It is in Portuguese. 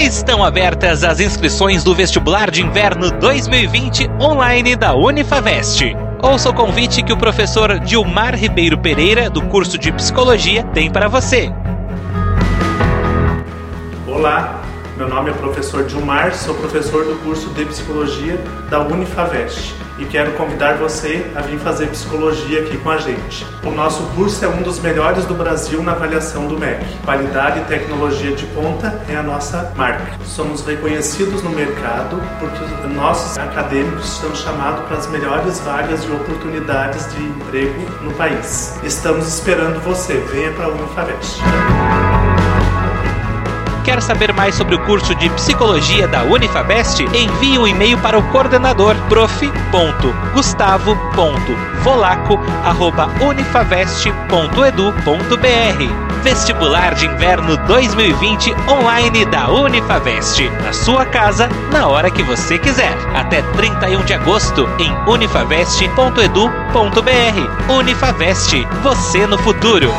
Estão abertas as inscrições do vestibular de inverno 2020 online da Unifavest. Ouça o convite que o professor Dilmar Ribeiro Pereira, do curso de Psicologia, tem para você. Olá, meu nome é professor Dilmar, sou professor do curso de Psicologia da Unifavest e quero convidar você a vir fazer psicologia aqui com a gente. O nosso curso é um dos melhores do Brasil na avaliação do MEC. Qualidade e tecnologia de ponta é a nossa marca. Somos reconhecidos no mercado porque nossos acadêmicos são chamados para as melhores vagas e oportunidades de emprego no país. Estamos esperando você. Venha para a Unifavest. Quer saber mais sobre o curso de Psicologia da Unifabest? Envie um e-mail para o coordenador prof.gustavo.volaco.unifavest.edu.br Vestibular de Inverno 2020 online da Unifavest. Na sua casa, na hora que você quiser. Até 31 de agosto em unifavest.edu.br. Unifavest, você no futuro.